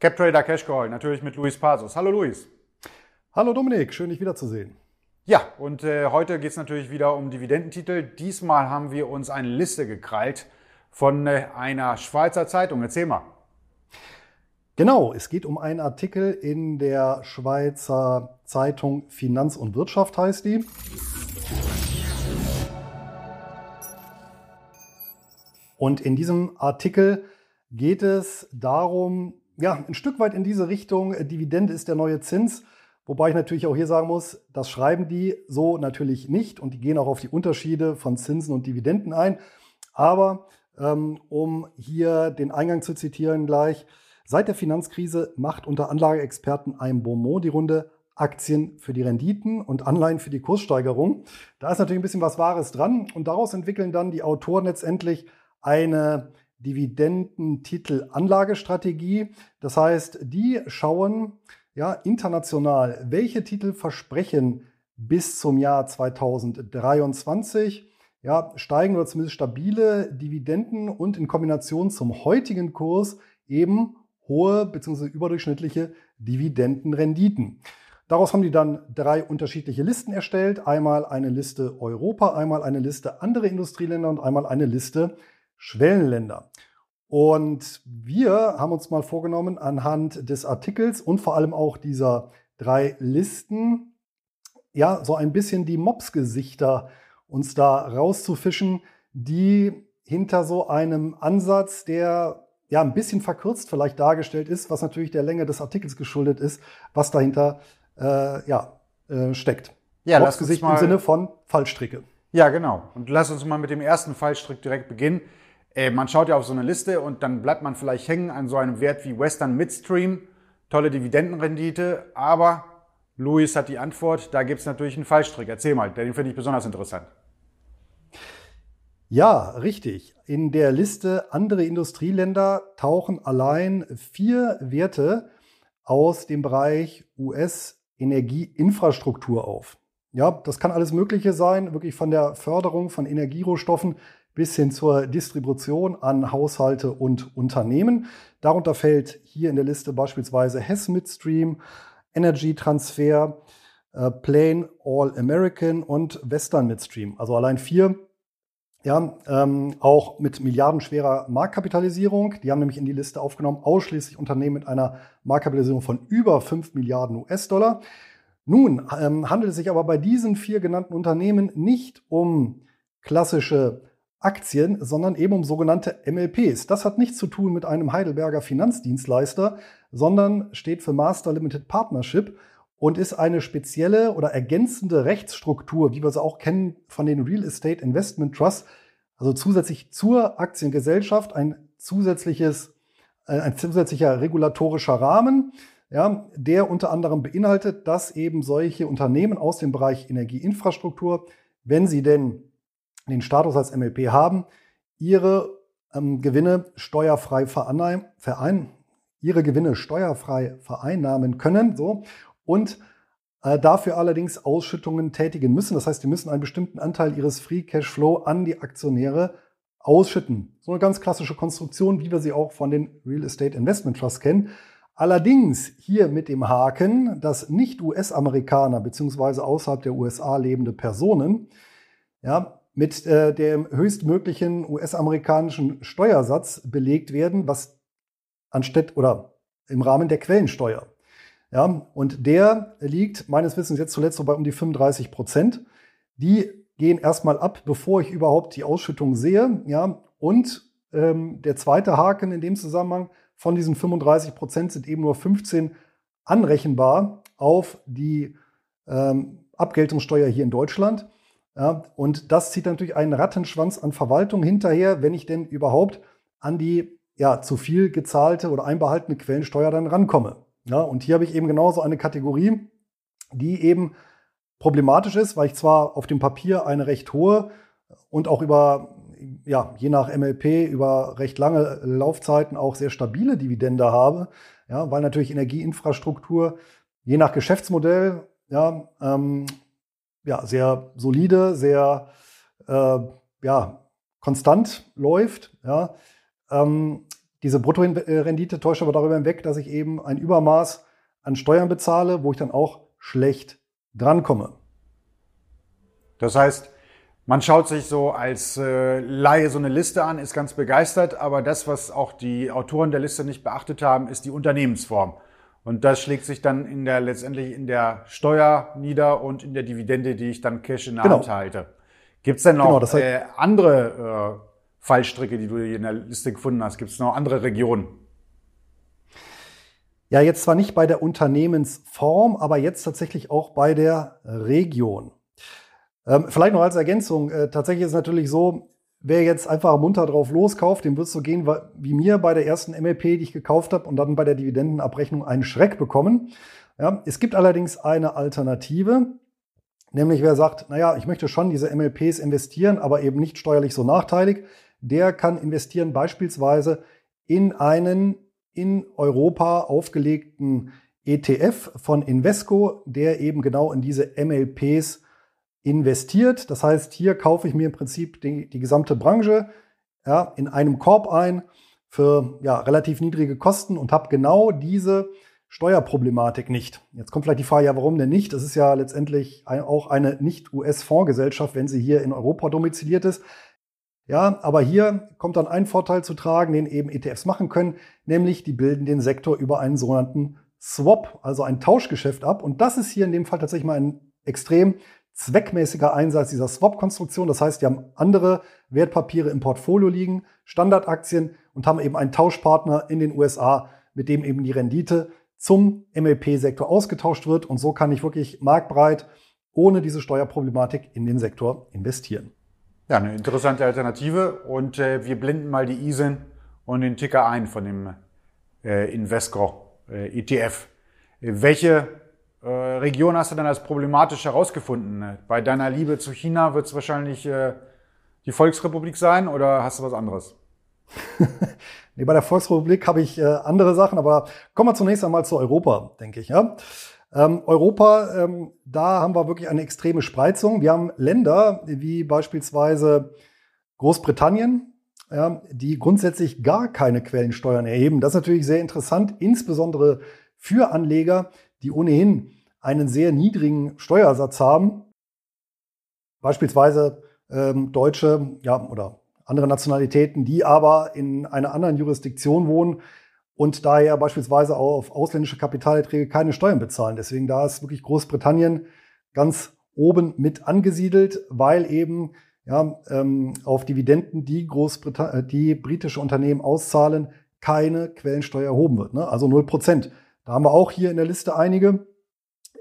CapTrader Cash Call, natürlich mit Luis Pasos. Hallo Luis. Hallo Dominik, schön dich wiederzusehen. Ja, und äh, heute geht es natürlich wieder um Dividendentitel. Diesmal haben wir uns eine Liste gekrallt von äh, einer Schweizer Zeitung. Erzähl mal. Genau, es geht um einen Artikel in der Schweizer Zeitung Finanz und Wirtschaft heißt die. Und in diesem Artikel geht es darum, ja, ein Stück weit in diese Richtung, äh, Dividende ist der neue Zins. Wobei ich natürlich auch hier sagen muss, das schreiben die so natürlich nicht und die gehen auch auf die Unterschiede von Zinsen und Dividenden ein. Aber ähm, um hier den Eingang zu zitieren gleich, seit der Finanzkrise macht unter Anlageexperten ein Beaumont die Runde Aktien für die Renditen und Anleihen für die Kurssteigerung. Da ist natürlich ein bisschen was Wahres dran und daraus entwickeln dann die Autoren letztendlich eine Dividendentitel-Anlagestrategie. Das heißt, die schauen ja, international, welche Titel versprechen bis zum Jahr 2023 ja, steigen oder zumindest stabile Dividenden und in Kombination zum heutigen Kurs eben hohe bzw. überdurchschnittliche Dividendenrenditen. Daraus haben die dann drei unterschiedliche Listen erstellt. Einmal eine Liste Europa, einmal eine Liste andere Industrieländer und einmal eine Liste Schwellenländer. Und wir haben uns mal vorgenommen, anhand des Artikels und vor allem auch dieser drei Listen, ja, so ein bisschen die Mops-Gesichter uns da rauszufischen, die hinter so einem Ansatz, der ja ein bisschen verkürzt vielleicht dargestellt ist, was natürlich der Länge des Artikels geschuldet ist, was dahinter äh, ja, äh, steckt. Ja, Mops-Gesicht im Sinne von Fallstricke. Ja, genau. Und lass uns mal mit dem ersten Fallstrick direkt beginnen. Äh, man schaut ja auf so eine Liste und dann bleibt man vielleicht hängen an so einem Wert wie Western Midstream, tolle Dividendenrendite, aber Luis hat die Antwort, da gibt es natürlich einen Fallstrick. Erzähl mal, den finde ich besonders interessant. Ja, richtig. In der Liste andere Industrieländer tauchen allein vier Werte aus dem Bereich US-Energieinfrastruktur auf. Ja, das kann alles Mögliche sein, wirklich von der Förderung von Energierohstoffen bis hin zur Distribution an Haushalte und Unternehmen. Darunter fällt hier in der Liste beispielsweise Hess Midstream, Energy Transfer, äh, Plain All American und Western Midstream. Also allein vier. Ja, ähm, auch mit milliardenschwerer Marktkapitalisierung. Die haben nämlich in die Liste aufgenommen, ausschließlich Unternehmen mit einer Marktkapitalisierung von über 5 Milliarden US-Dollar. Nun ähm, handelt es sich aber bei diesen vier genannten Unternehmen nicht um klassische Aktien, sondern eben um sogenannte MLPs. Das hat nichts zu tun mit einem Heidelberger Finanzdienstleister, sondern steht für Master Limited Partnership und ist eine spezielle oder ergänzende Rechtsstruktur, wie wir sie auch kennen von den Real Estate Investment Trusts, also zusätzlich zur Aktiengesellschaft ein zusätzliches, äh, ein zusätzlicher regulatorischer Rahmen, ja, der unter anderem beinhaltet, dass eben solche Unternehmen aus dem Bereich Energieinfrastruktur, wenn sie denn den Status als MLP haben, ihre ähm, Gewinne steuerfrei verein, ihre Gewinne steuerfrei vereinnahmen können, so und äh, dafür allerdings Ausschüttungen tätigen müssen. Das heißt, die müssen einen bestimmten Anteil ihres Free Cash Flow an die Aktionäre ausschütten. So eine ganz klassische Konstruktion, wie wir sie auch von den Real Estate Investment Trusts kennen. Allerdings hier mit dem Haken, dass nicht US-Amerikaner beziehungsweise außerhalb der USA lebende Personen ja, mit äh, dem höchstmöglichen US-amerikanischen Steuersatz belegt werden, was anstatt oder im Rahmen der Quellensteuer. Ja, und der liegt meines Wissens jetzt zuletzt so bei um die 35 Prozent. Die gehen erstmal ab, bevor ich überhaupt die Ausschüttung sehe. Ja, und ähm, der zweite Haken in dem Zusammenhang, von diesen 35 Prozent sind eben nur 15 anrechenbar auf die ähm, Abgeltungssteuer hier in Deutschland. Ja, und das zieht natürlich einen Rattenschwanz an Verwaltung hinterher, wenn ich denn überhaupt an die ja, zu viel gezahlte oder einbehaltene Quellensteuer dann rankomme. Ja, und hier habe ich eben genauso eine Kategorie, die eben problematisch ist, weil ich zwar auf dem Papier eine recht hohe und auch über, ja, je nach MLP über recht lange Laufzeiten auch sehr stabile Dividende habe, ja, weil natürlich Energieinfrastruktur je nach Geschäftsmodell ja, ähm, ja, sehr solide, sehr äh, ja, konstant läuft. Ja. Ähm, Diese Bruttorendite täuscht aber darüber hinweg, dass ich eben ein Übermaß an Steuern bezahle, wo ich dann auch schlecht drankomme. Das heißt, man schaut sich so als äh, Laie so eine Liste an, ist ganz begeistert, aber das, was auch die Autoren der Liste nicht beachtet haben, ist die Unternehmensform. Und das schlägt sich dann in der letztendlich in der Steuer nieder und in der Dividende, die ich dann Cash in der genau. Hand halte. Gibt es denn noch genau, das heißt, äh, andere äh, Fallstricke, die du hier in der Liste gefunden hast? Gibt es noch andere Regionen? Ja, jetzt zwar nicht bei der Unternehmensform, aber jetzt tatsächlich auch bei der Region. Ähm, vielleicht noch als Ergänzung. Äh, tatsächlich ist es natürlich so, wer jetzt einfach munter drauf loskauft, dem wird es so gehen wie mir bei der ersten MLP, die ich gekauft habe und dann bei der Dividendenabrechnung einen Schreck bekommen. Ja, es gibt allerdings eine Alternative, nämlich wer sagt, naja, ich möchte schon diese MLPs investieren, aber eben nicht steuerlich so nachteilig, der kann investieren beispielsweise in einen in Europa aufgelegten ETF von Invesco, der eben genau in diese MLPs investiert. Das heißt, hier kaufe ich mir im Prinzip die, die gesamte Branche ja, in einem Korb ein für ja, relativ niedrige Kosten und habe genau diese Steuerproblematik nicht. Jetzt kommt vielleicht die Frage, ja, warum denn nicht? Das ist ja letztendlich auch eine Nicht-US-Fondsgesellschaft, wenn sie hier in Europa domiziliert ist. Ja, aber hier kommt dann ein Vorteil zu tragen, den eben ETFs machen können, nämlich die bilden den Sektor über einen sogenannten Swap, also ein Tauschgeschäft ab. Und das ist hier in dem Fall tatsächlich mal ein extrem zweckmäßiger Einsatz dieser Swap-Konstruktion. Das heißt, die haben andere Wertpapiere im Portfolio liegen, Standardaktien und haben eben einen Tauschpartner in den USA, mit dem eben die Rendite zum MLP-Sektor ausgetauscht wird. Und so kann ich wirklich marktbreit ohne diese Steuerproblematik in den Sektor investieren. Ja, eine interessante Alternative. Und äh, wir blenden mal die ISIN und den Ticker ein von dem äh, Invesco äh, ETF. Welche äh, Region hast du denn als problematisch herausgefunden? Bei deiner Liebe zu China wird es wahrscheinlich äh, die Volksrepublik sein oder hast du was anderes? nee, bei der Volksrepublik habe ich äh, andere Sachen, aber kommen wir zunächst einmal zu Europa, denke ich. Ja? Ähm, Europa, ähm, da haben wir wirklich eine extreme Spreizung. Wir haben Länder wie beispielsweise Großbritannien, ja, die grundsätzlich gar keine Quellensteuern erheben. Das ist natürlich sehr interessant, insbesondere für Anleger, die ohnehin einen sehr niedrigen Steuersatz haben. Beispielsweise ähm, Deutsche ja, oder andere Nationalitäten, die aber in einer anderen Jurisdiktion wohnen und daher beispielsweise auch auf ausländische Kapitalerträge keine Steuern bezahlen. Deswegen da ist wirklich Großbritannien ganz oben mit angesiedelt, weil eben ja, ähm, auf Dividenden, die, Großbritann die britische Unternehmen auszahlen, keine Quellensteuer erhoben wird. Ne? Also 0 Prozent. Da haben wir auch hier in der Liste einige.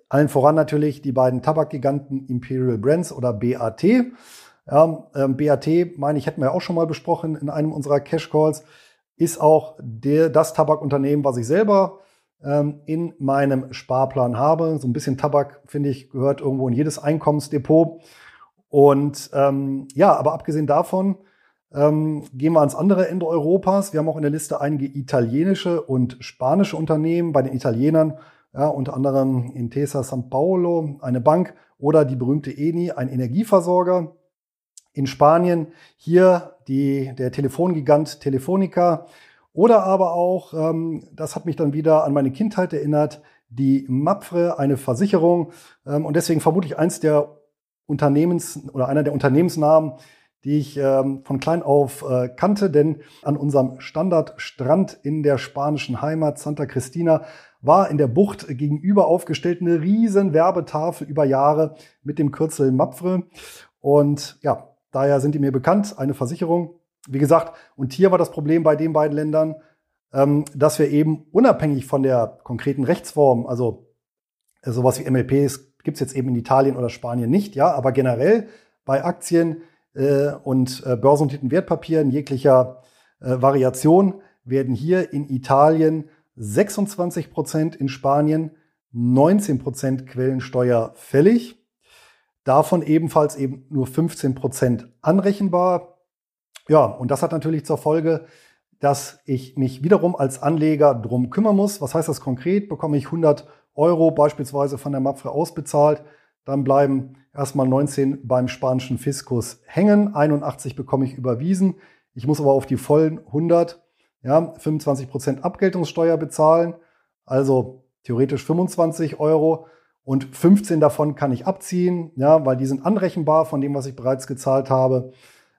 Allen voran natürlich die beiden Tabakgiganten Imperial Brands oder BAT. Ja, ähm, BAT, meine ich, hätten wir auch schon mal besprochen in einem unserer Cash Calls, ist auch der, das Tabakunternehmen, was ich selber ähm, in meinem Sparplan habe. So ein bisschen Tabak, finde ich, gehört irgendwo in jedes Einkommensdepot. Und ähm, ja, aber abgesehen davon ähm, gehen wir ans andere Ende Europas. Wir haben auch in der Liste einige italienische und spanische Unternehmen. Bei den Italienern ja, unter anderem Intesa San Paolo, eine Bank oder die berühmte Eni, ein Energieversorger. In Spanien hier die, der Telefongigant Telefonica oder aber auch, ähm, das hat mich dann wieder an meine Kindheit erinnert, die Mapfre, eine Versicherung. Ähm, und deswegen vermute ich eins der Unternehmens oder einer der Unternehmensnamen, die ich ähm, von klein auf äh, kannte, denn an unserem Standardstrand in der spanischen Heimat Santa Cristina war in der Bucht gegenüber aufgestellt eine riesen Werbetafel über Jahre mit dem Kürzel Mapfre. Und ja, daher sind die mir bekannt, eine Versicherung. Wie gesagt, und hier war das Problem bei den beiden Ländern, ähm, dass wir eben unabhängig von der konkreten Rechtsform, also äh, sowas wie MLPs gibt's jetzt eben in Italien oder Spanien nicht, ja, aber generell bei Aktien äh, und äh, börsennotierten Wertpapieren jeglicher äh, Variation werden hier in Italien 26 Prozent, in Spanien 19 Prozent Quellensteuer fällig. Davon ebenfalls eben nur 15 Prozent anrechenbar. Ja, und das hat natürlich zur Folge, dass ich mich wiederum als Anleger drum kümmern muss. Was heißt das konkret? Bekomme ich 100 Euro beispielsweise von der Mapfre ausbezahlt, dann bleiben erstmal 19 beim spanischen Fiskus hängen. 81 bekomme ich überwiesen. Ich muss aber auf die vollen 100 ja, 25 Prozent Abgeltungssteuer bezahlen, also theoretisch 25 Euro und 15 davon kann ich abziehen, ja, weil die sind anrechenbar von dem, was ich bereits gezahlt habe.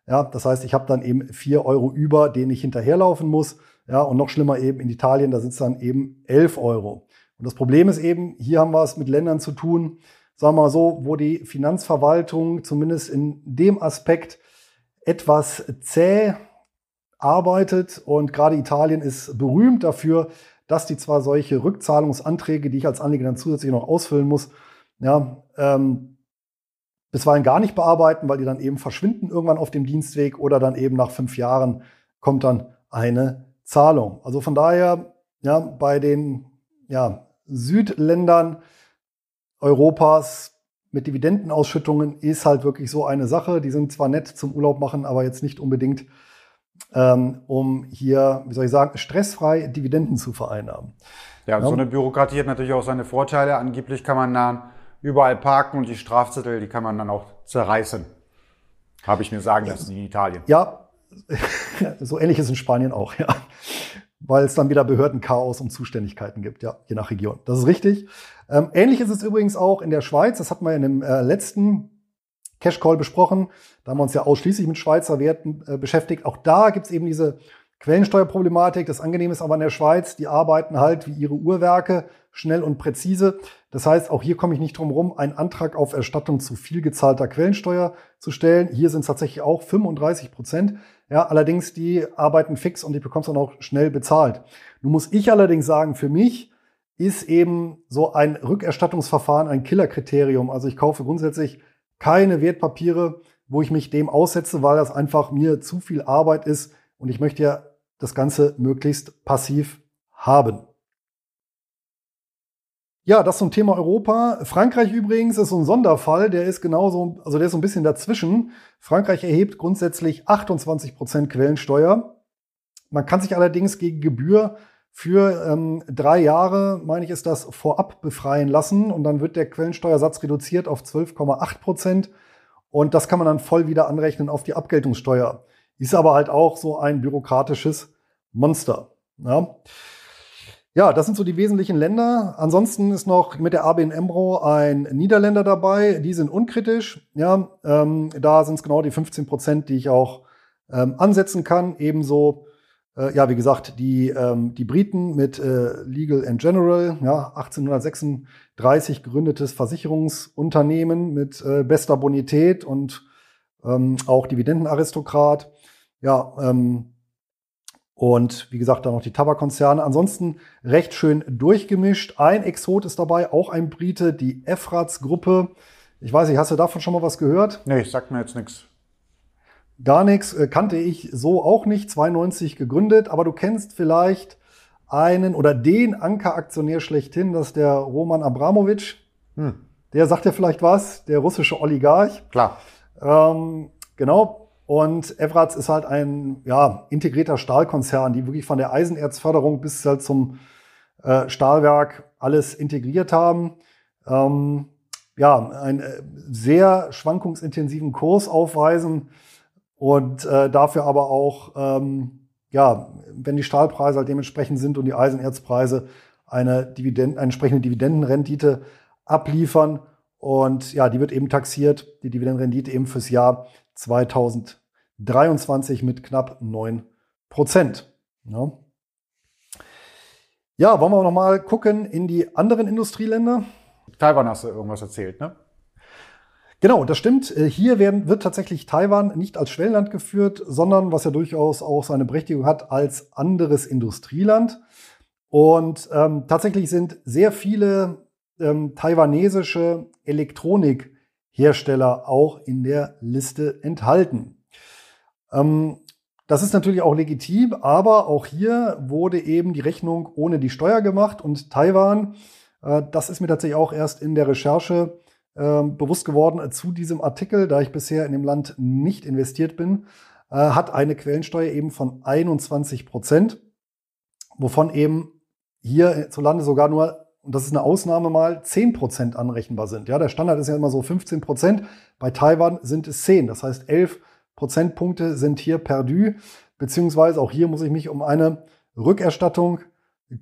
Ja, das heißt, ich habe dann eben 4 Euro über, den ich hinterherlaufen muss. Ja, und noch schlimmer eben in Italien, da sind dann eben 11 Euro. Und das Problem ist eben, hier haben wir es mit Ländern zu tun, sagen wir mal so, wo die Finanzverwaltung zumindest in dem Aspekt etwas zäh arbeitet. Und gerade Italien ist berühmt dafür, dass die zwar solche Rückzahlungsanträge, die ich als Anleger dann zusätzlich noch ausfüllen muss, ja, ähm, bisweilen gar nicht bearbeiten, weil die dann eben verschwinden irgendwann auf dem Dienstweg oder dann eben nach fünf Jahren kommt dann eine Zahlung. Also von daher, ja, bei den ja, Südländern Europas mit Dividendenausschüttungen ist halt wirklich so eine Sache. Die sind zwar nett zum Urlaub machen, aber jetzt nicht unbedingt ähm, um hier, wie soll ich sagen, stressfrei Dividenden zu vereinnahmen. Ja, ja, so eine Bürokratie hat natürlich auch seine Vorteile. Angeblich kann man da überall parken und die Strafzettel, die kann man dann auch zerreißen. Habe ich mir sagen lassen in Italien. Ja, so ähnlich ist in Spanien auch, ja. Weil es dann wieder Behördenchaos und Zuständigkeiten gibt, ja, je nach Region. Das ist richtig. Ähm, ähnlich ist es übrigens auch in der Schweiz. Das hatten wir in dem äh, letzten Cash Call besprochen. Da haben wir uns ja ausschließlich mit Schweizer Werten äh, beschäftigt. Auch da gibt es eben diese Quellensteuerproblematik. Das Angenehme ist aber in der Schweiz, die arbeiten halt wie ihre Uhrwerke schnell und präzise. Das heißt, auch hier komme ich nicht drum herum, einen Antrag auf Erstattung zu viel gezahlter Quellensteuer zu stellen. Hier sind es tatsächlich auch 35 Prozent. Ja, allerdings die arbeiten fix und ich bekomme es dann auch schnell bezahlt. Nun muss ich allerdings sagen, für mich ist eben so ein Rückerstattungsverfahren ein Killerkriterium. Also ich kaufe grundsätzlich keine Wertpapiere, wo ich mich dem aussetze, weil das einfach mir zu viel Arbeit ist und ich möchte ja das Ganze möglichst passiv haben. Ja, das zum Thema Europa. Frankreich übrigens ist so ein Sonderfall, der ist genauso, also der ist so ein bisschen dazwischen. Frankreich erhebt grundsätzlich 28 Prozent Quellensteuer. Man kann sich allerdings gegen Gebühr für ähm, drei Jahre, meine ich, ist das vorab befreien lassen und dann wird der Quellensteuersatz reduziert auf 12,8 Prozent und das kann man dann voll wieder anrechnen auf die Abgeltungssteuer. Ist aber halt auch so ein bürokratisches Monster. Ja. Ja, das sind so die wesentlichen Länder. Ansonsten ist noch mit der ABN Emro ein Niederländer dabei. Die sind unkritisch. Ja, ähm, da sind es genau die 15 Prozent, die ich auch ähm, ansetzen kann. Ebenso äh, ja, wie gesagt, die, ähm, die Briten mit äh, Legal and General, ja, 1836 gegründetes Versicherungsunternehmen mit äh, bester Bonität und ähm, auch Dividendenaristokrat. Ja, ähm, und wie gesagt, dann noch die Tabakkonzerne. Ansonsten recht schön durchgemischt. Ein Exot ist dabei, auch ein Brite, die Efrats-Gruppe. Ich weiß nicht, hast du davon schon mal was gehört? Nee, sagt mir jetzt nichts. Gar nichts, äh, kannte ich so auch nicht, 92 gegründet, aber du kennst vielleicht einen oder den Ankeraktionär schlechthin, das ist der Roman Abramowitsch. Hm. Der sagt ja vielleicht was, der russische Oligarch. Klar. Ähm, genau. Und Evratz ist halt ein ja, integrierter Stahlkonzern, die wirklich von der Eisenerzförderung bis halt zum äh, Stahlwerk alles integriert haben. Ähm, ja, einen äh, sehr schwankungsintensiven Kurs aufweisen und äh, dafür aber auch, ähm, ja, wenn die Stahlpreise halt dementsprechend sind und die Eisenerzpreise eine, Dividend, eine entsprechende Dividendenrendite abliefern. Und ja, die wird eben taxiert, die Dividendenrendite eben fürs Jahr 2023 mit knapp 9 Prozent. Ja. ja, wollen wir noch mal gucken in die anderen Industrieländer? Taiwan hast du irgendwas erzählt, ne? Genau, das stimmt. Äh, hier werden, wird tatsächlich Taiwan nicht als Schwellenland geführt, sondern, was ja durchaus auch seine Berechtigung hat, als anderes Industrieland. Und ähm, tatsächlich sind sehr viele ähm, taiwanesische Elektronikhersteller auch in der Liste enthalten. Ähm, das ist natürlich auch legitim, aber auch hier wurde eben die Rechnung ohne die Steuer gemacht und Taiwan, äh, das ist mir tatsächlich auch erst in der Recherche ähm, bewusst geworden zu diesem Artikel, da ich bisher in dem Land nicht investiert bin, äh, hat eine Quellensteuer eben von 21 Prozent, wovon eben hier zu Lande sogar nur, und das ist eine Ausnahme mal, 10 Prozent anrechenbar sind. Ja, der Standard ist ja immer so 15 Prozent. Bei Taiwan sind es 10. Das heißt, 11 Prozentpunkte sind hier perdu. beziehungsweise auch hier muss ich mich um eine Rückerstattung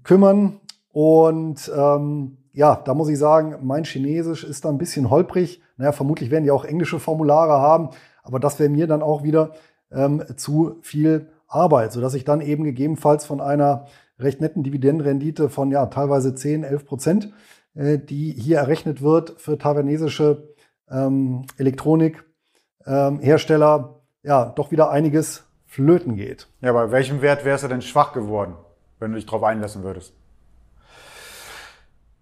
kümmern. Und ähm, ja, da muss ich sagen, mein Chinesisch ist da ein bisschen holprig. Naja, vermutlich werden die auch englische Formulare haben, aber das wäre mir dann auch wieder ähm, zu viel Arbeit, sodass ich dann eben gegebenenfalls von einer recht netten Dividendenrendite von ja teilweise 10, 11 Prozent, äh, die hier errechnet wird für taiwanesische ähm, Elektronikhersteller, ähm, ja doch wieder einiges flöten geht. Ja, bei welchem Wert wärst du denn schwach geworden, wenn du dich darauf einlassen würdest?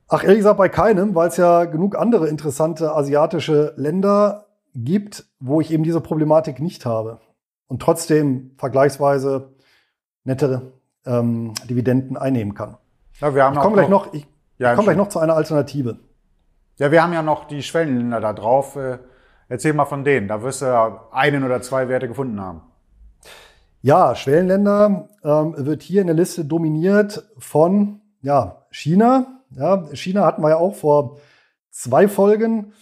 Ach, ehrlich gesagt bei keinem, weil es ja genug andere interessante asiatische Länder gibt, wo ich eben diese Problematik nicht habe und trotzdem vergleichsweise nettere ähm, Dividenden einnehmen kann. Ja, wir haben ich komme gleich noch, ich, ja, ich komme gleich noch zu einer Alternative. Ja, wir haben ja noch die Schwellenländer da drauf. Äh, erzähl mal von denen. Da wirst du einen oder zwei Werte gefunden haben. Ja, Schwellenländer ähm, wird hier in der Liste dominiert von ja, China, ja, China hatten wir ja auch vor zwei Folgen.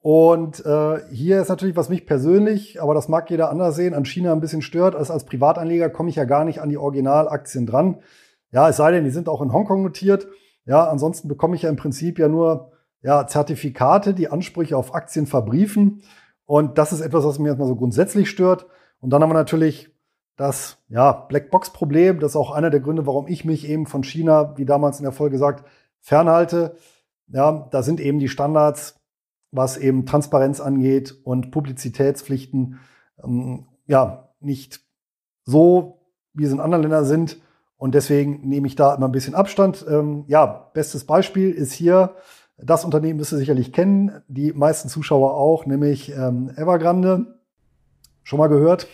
Und äh, hier ist natürlich, was mich persönlich, aber das mag jeder anders sehen, an China ein bisschen stört. Also als Privatanleger komme ich ja gar nicht an die Originalaktien dran. Ja, es sei denn, die sind auch in Hongkong notiert. Ja, ansonsten bekomme ich ja im Prinzip ja nur ja, Zertifikate, die Ansprüche auf Aktien verbriefen. Und das ist etwas, was mir erstmal so grundsätzlich stört. Und dann haben wir natürlich das ja, Blackbox-Problem. Das ist auch einer der Gründe, warum ich mich eben von China, wie damals in der Folge gesagt, fernhalte. Ja, da sind eben die Standards, was eben Transparenz angeht und Publizitätspflichten, ähm, ja, nicht so, wie es in anderen Ländern sind. Und deswegen nehme ich da immer ein bisschen Abstand. Ähm, ja, bestes Beispiel ist hier, das Unternehmen müsst ihr sicherlich kennen, die meisten Zuschauer auch, nämlich ähm, Evergrande. Schon mal gehört?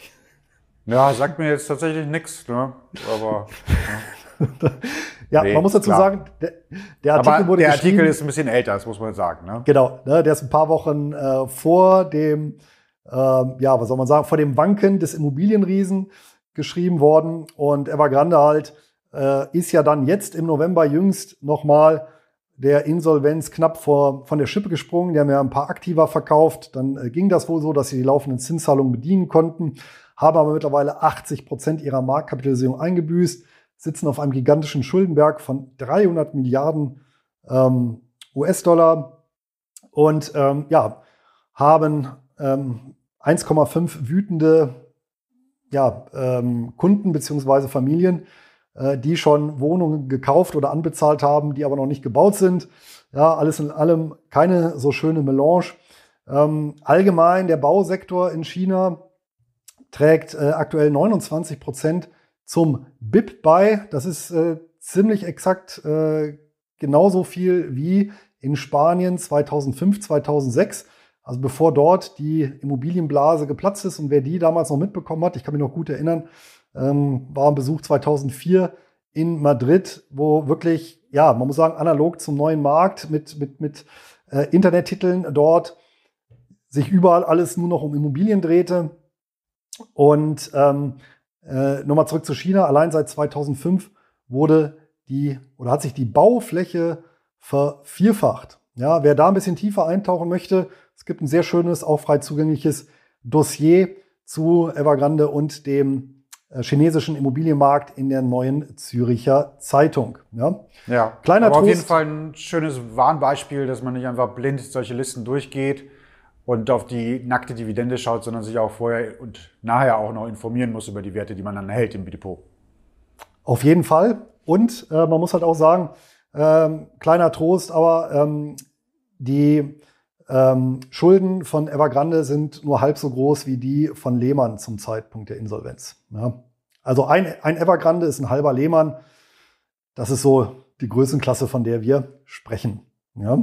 Ja, sagt mir jetzt tatsächlich nichts, ne? Aber. Ja. Ja, nee, man muss dazu klar. sagen, der, der Artikel Aber wurde der Artikel ist ein bisschen älter, das muss man sagen. Ne? Genau, ne, der ist ein paar Wochen äh, vor dem, äh, ja, was soll man sagen, vor dem Wanken des Immobilienriesen geschrieben worden. Und Evergrande halt äh, ist ja dann jetzt im November jüngst nochmal der Insolvenz knapp vor, von der Schippe gesprungen. Die haben ja ein paar Aktiva verkauft. Dann äh, ging das wohl so, dass sie die laufenden Zinszahlungen bedienen konnten, haben aber mittlerweile 80 Prozent ihrer Marktkapitalisierung eingebüßt sitzen auf einem gigantischen Schuldenberg von 300 Milliarden ähm, US-Dollar und ähm, ja, haben ähm, 1,5 wütende ja, ähm, Kunden beziehungsweise Familien, die schon Wohnungen gekauft oder anbezahlt haben, die aber noch nicht gebaut sind. Ja, alles in allem keine so schöne Melange. Ähm, allgemein der Bausektor in China trägt äh, aktuell 29 Prozent zum BIP bei. Das ist äh, ziemlich exakt äh, genauso viel wie in Spanien 2005, 2006. Also bevor dort die Immobilienblase geplatzt ist und wer die damals noch mitbekommen hat, ich kann mich noch gut erinnern, ähm, war ein Besuch 2004 in Madrid, wo wirklich, ja, man muss sagen, analog zum neuen Markt mit, mit, mit äh, Internettiteln dort sich überall alles nur noch um Immobilien drehte. Und ähm, äh, Nochmal zurück zu China. Allein seit 2005 wurde die oder hat sich die Baufläche vervierfacht. Ja, wer da ein bisschen tiefer eintauchen möchte, es gibt ein sehr schönes, auch frei zugängliches Dossier zu Evergrande und dem chinesischen Immobilienmarkt in der neuen Züricher Zeitung. Ja, ja kleiner aber Trost. auf jeden Fall ein schönes Warnbeispiel, dass man nicht einfach blind solche Listen durchgeht und auf die nackte Dividende schaut, sondern sich auch vorher und nachher auch noch informieren muss über die Werte, die man dann hält im Depot. Auf jeden Fall. Und äh, man muss halt auch sagen, ähm, kleiner Trost, aber ähm, die ähm, Schulden von Evergrande sind nur halb so groß wie die von Lehmann zum Zeitpunkt der Insolvenz. Ja. Also ein, ein Evergrande ist ein halber Lehmann. Das ist so die Größenklasse, von der wir sprechen. Ja.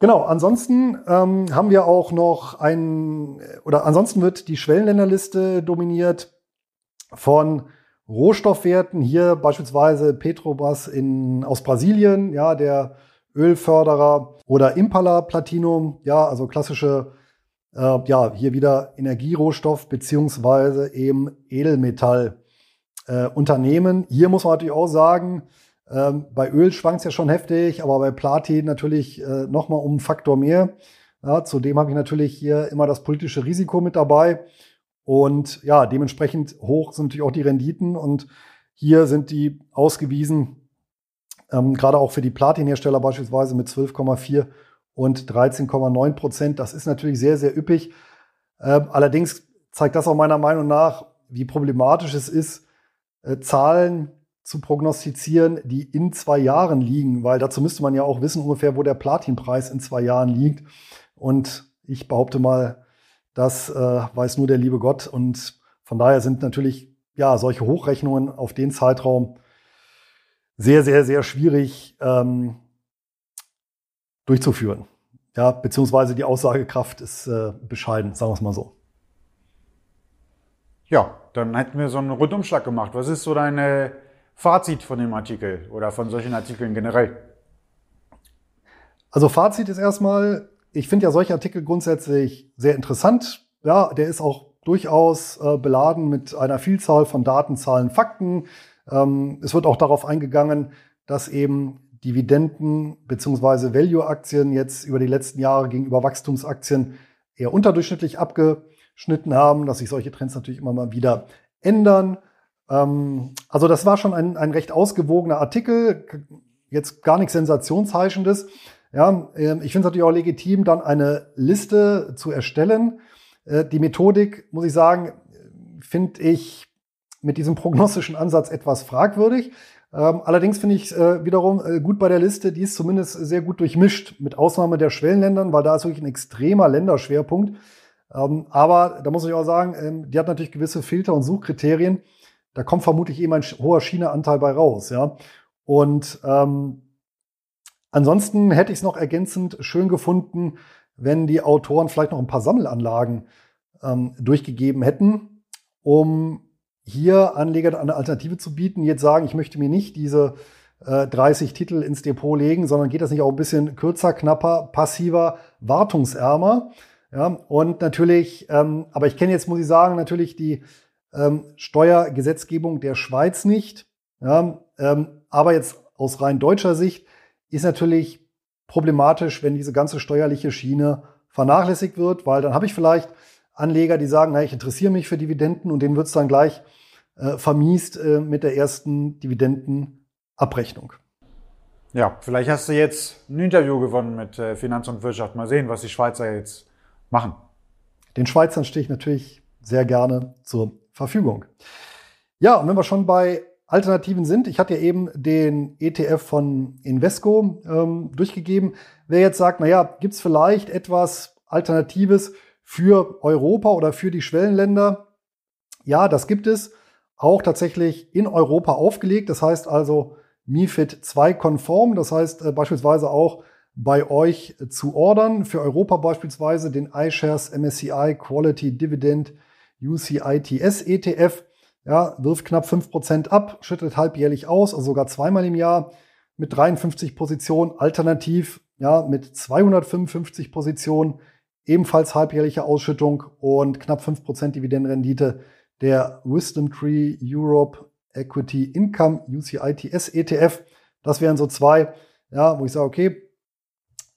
Genau, ansonsten ähm, haben wir auch noch ein, oder ansonsten wird die Schwellenländerliste dominiert von Rohstoffwerten. Hier beispielsweise Petrobras in, aus Brasilien, ja, der Ölförderer oder Impala Platinum, ja, also klassische, äh, ja, hier wieder Energierohstoff beziehungsweise eben Edelmetall. Äh, Unternehmen. Hier muss man natürlich auch sagen, ähm, bei Öl schwankt es ja schon heftig, aber bei Platin natürlich äh, nochmal um einen Faktor mehr. Ja, zudem habe ich natürlich hier immer das politische Risiko mit dabei. Und ja, dementsprechend hoch sind natürlich auch die Renditen und hier sind die ausgewiesen, ähm, gerade auch für die Platinhersteller beispielsweise mit 12,4 und 13,9 Prozent. Das ist natürlich sehr, sehr üppig. Ähm, allerdings zeigt das auch meiner Meinung nach, wie problematisch es ist, äh, Zahlen zu prognostizieren, die in zwei Jahren liegen, weil dazu müsste man ja auch wissen ungefähr, wo der Platinpreis in zwei Jahren liegt. Und ich behaupte mal, das äh, weiß nur der liebe Gott. Und von daher sind natürlich ja solche Hochrechnungen auf den Zeitraum sehr, sehr, sehr schwierig ähm, durchzuführen. Ja, beziehungsweise die Aussagekraft ist äh, bescheiden, sagen wir es mal so. Ja, dann hätten wir so einen Rundumschlag gemacht. Was ist so dein Fazit von dem Artikel oder von solchen Artikeln generell? Also Fazit ist erstmal, ich finde ja solche Artikel grundsätzlich sehr interessant. Ja, der ist auch durchaus äh, beladen mit einer Vielzahl von Daten, Zahlen, Fakten. Ähm, es wird auch darauf eingegangen, dass eben Dividenden bzw. Value-Aktien jetzt über die letzten Jahre gegenüber Wachstumsaktien eher unterdurchschnittlich abgeschnitten haben, dass sich solche Trends natürlich immer mal wieder ändern. Ähm, also das war schon ein, ein recht ausgewogener Artikel, jetzt gar nichts Sensationsheischendes. Ja, ähm, ich finde es natürlich auch legitim, dann eine Liste zu erstellen. Äh, die Methodik, muss ich sagen, finde ich mit diesem prognostischen Ansatz etwas fragwürdig. Ähm, allerdings finde ich äh, wiederum äh, gut bei der Liste, die ist zumindest sehr gut durchmischt, mit Ausnahme der Schwellenländern, weil da ist wirklich ein extremer Länderschwerpunkt. Ähm, aber da muss ich auch sagen, ähm, die hat natürlich gewisse Filter und Suchkriterien. Da kommt vermutlich eben ein hoher China-Anteil bei raus, ja. Und ähm, ansonsten hätte ich es noch ergänzend schön gefunden, wenn die Autoren vielleicht noch ein paar Sammelanlagen durchgegeben hätten, um hier Anlegern eine Alternative zu bieten, jetzt sagen, ich möchte mir nicht diese äh, 30 Titel ins Depot legen, sondern geht das nicht auch ein bisschen kürzer, knapper, passiver, wartungsärmer? Ja, und natürlich, ähm, aber ich kenne jetzt, muss ich sagen, natürlich die ähm, Steuergesetzgebung der Schweiz nicht. Ja, ähm, aber jetzt aus rein deutscher Sicht ist natürlich problematisch, wenn diese ganze steuerliche Schiene vernachlässigt wird, weil dann habe ich vielleicht Anleger, die sagen, na, ich interessiere mich für Dividenden und denen wird es dann gleich äh, vermiest äh, mit der ersten Dividendenabrechnung. Ja, vielleicht hast du jetzt ein Interview gewonnen mit äh, Finanz und Wirtschaft. Mal sehen, was die Schweizer jetzt machen. Den Schweizern stehe ich natürlich sehr gerne zur Verfügung. Ja, und wenn wir schon bei Alternativen sind, ich hatte ja eben den ETF von Invesco ähm, durchgegeben. Wer jetzt sagt, naja, gibt es vielleicht etwas Alternatives für Europa oder für die Schwellenländer? Ja, das gibt es auch tatsächlich in Europa aufgelegt. Das heißt also MIFID 2 konform. Das heißt äh, beispielsweise auch bei euch zu ordern. Für Europa beispielsweise den iShares MSCI Quality Dividend UCITS ETF. Ja, wirft knapp 5% ab, schüttet halbjährlich aus, also sogar zweimal im Jahr mit 53 Positionen. Alternativ ja, mit 255 Positionen, ebenfalls halbjährliche Ausschüttung und knapp 5% Dividendenrendite der Wisdom Tree Europe Equity Income UCITS ETF. Das wären so zwei, ja, wo ich sage, okay,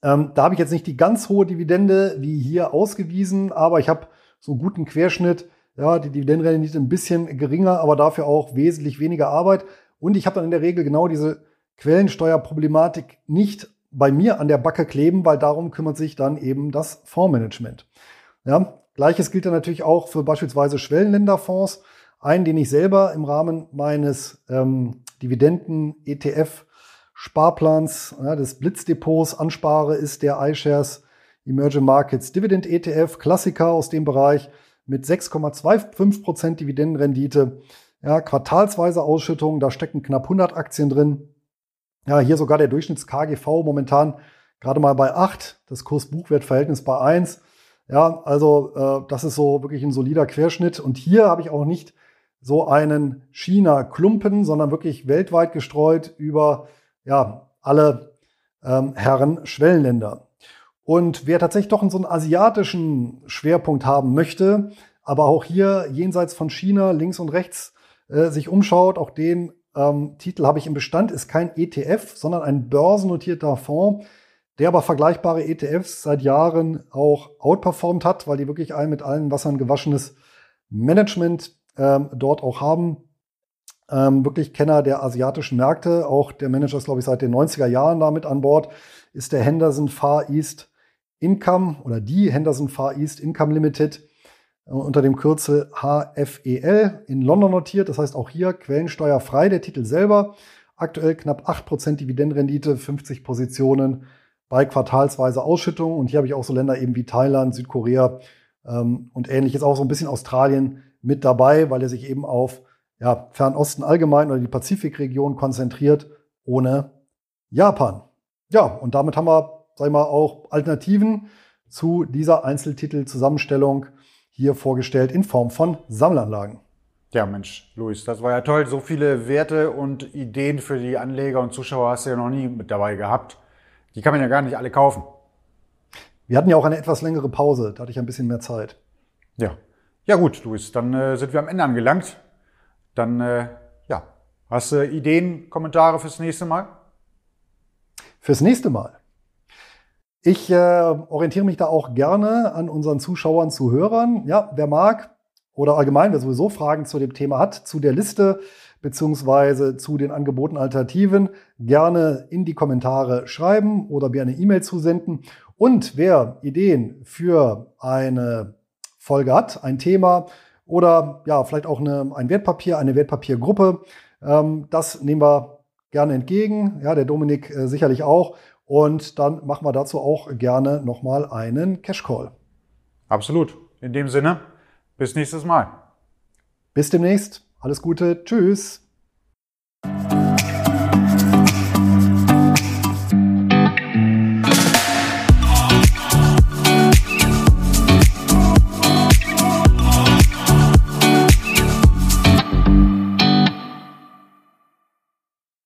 ähm, da habe ich jetzt nicht die ganz hohe Dividende wie hier ausgewiesen, aber ich habe so einen guten Querschnitt. Ja, die Dividendenrendite ein bisschen geringer, aber dafür auch wesentlich weniger Arbeit. Und ich habe dann in der Regel genau diese Quellensteuerproblematik nicht bei mir an der Backe kleben, weil darum kümmert sich dann eben das Fondsmanagement. Ja, Gleiches gilt dann natürlich auch für beispielsweise Schwellenländerfonds. Einen, den ich selber im Rahmen meines ähm, Dividenden-ETF Sparplans ja, des Blitzdepots anspare, ist der iShares Emerging Markets Dividend ETF, Klassiker aus dem Bereich mit 6,25% Dividendenrendite. Ja, quartalsweise Ausschüttung, da stecken knapp 100 Aktien drin. Ja, hier sogar der Durchschnitts-KGV momentan gerade mal bei 8, das Kurs-Buchwert-Verhältnis bei 1. Ja, also äh, das ist so wirklich ein solider Querschnitt. Und hier habe ich auch nicht so einen China-Klumpen, sondern wirklich weltweit gestreut über ja, alle ähm, Herren Schwellenländer. Und wer tatsächlich doch so einen asiatischen Schwerpunkt haben möchte, aber auch hier jenseits von China links und rechts äh, sich umschaut, auch den ähm, Titel habe ich im Bestand, ist kein ETF, sondern ein börsennotierter Fonds, der aber vergleichbare ETFs seit Jahren auch outperformt hat, weil die wirklich ein mit allen Wassern gewaschenes Management ähm, dort auch haben. Ähm, wirklich Kenner der asiatischen Märkte. Auch der Manager ist, glaube ich, seit den 90er Jahren damit an Bord. Ist der Henderson Far East Income oder die Henderson Far East Income Limited äh, unter dem Kürzel HFEL in London notiert. Das heißt auch hier quellensteuerfrei der Titel selber. Aktuell knapp 8% Dividendenrendite, 50 Positionen bei quartalsweise Ausschüttungen. Und hier habe ich auch so Länder eben wie Thailand, Südkorea ähm, und ähnliches, auch so ein bisschen Australien mit dabei, weil er sich eben auf ja, Fernosten allgemein oder die Pazifikregion konzentriert, ohne Japan. Ja, und damit haben wir, sag ich mal, auch Alternativen zu dieser Einzeltitel-Zusammenstellung hier vorgestellt in Form von Sammelanlagen. Ja, Mensch, Luis, das war ja toll. So viele Werte und Ideen für die Anleger und Zuschauer hast du ja noch nie mit dabei gehabt. Die kann man ja gar nicht alle kaufen. Wir hatten ja auch eine etwas längere Pause, da hatte ich ein bisschen mehr Zeit. Ja. Ja gut, Luis, dann äh, sind wir am Ende angelangt. Dann, äh, ja, hast du Ideen, Kommentare fürs nächste Mal? Fürs nächste Mal. Ich äh, orientiere mich da auch gerne an unseren Zuschauern, Zuhörern. Ja, wer mag oder allgemein, wer sowieso Fragen zu dem Thema hat, zu der Liste beziehungsweise zu den Angeboten Alternativen, gerne in die Kommentare schreiben oder mir eine E-Mail zusenden. Und wer Ideen für eine Folge hat, ein Thema oder ja, vielleicht auch eine, ein Wertpapier, eine Wertpapiergruppe, ähm, das nehmen wir gerne entgegen. Ja, der Dominik äh, sicherlich auch. Und dann machen wir dazu auch gerne nochmal einen Cash Call. Absolut. In dem Sinne, bis nächstes Mal. Bis demnächst. Alles Gute. Tschüss.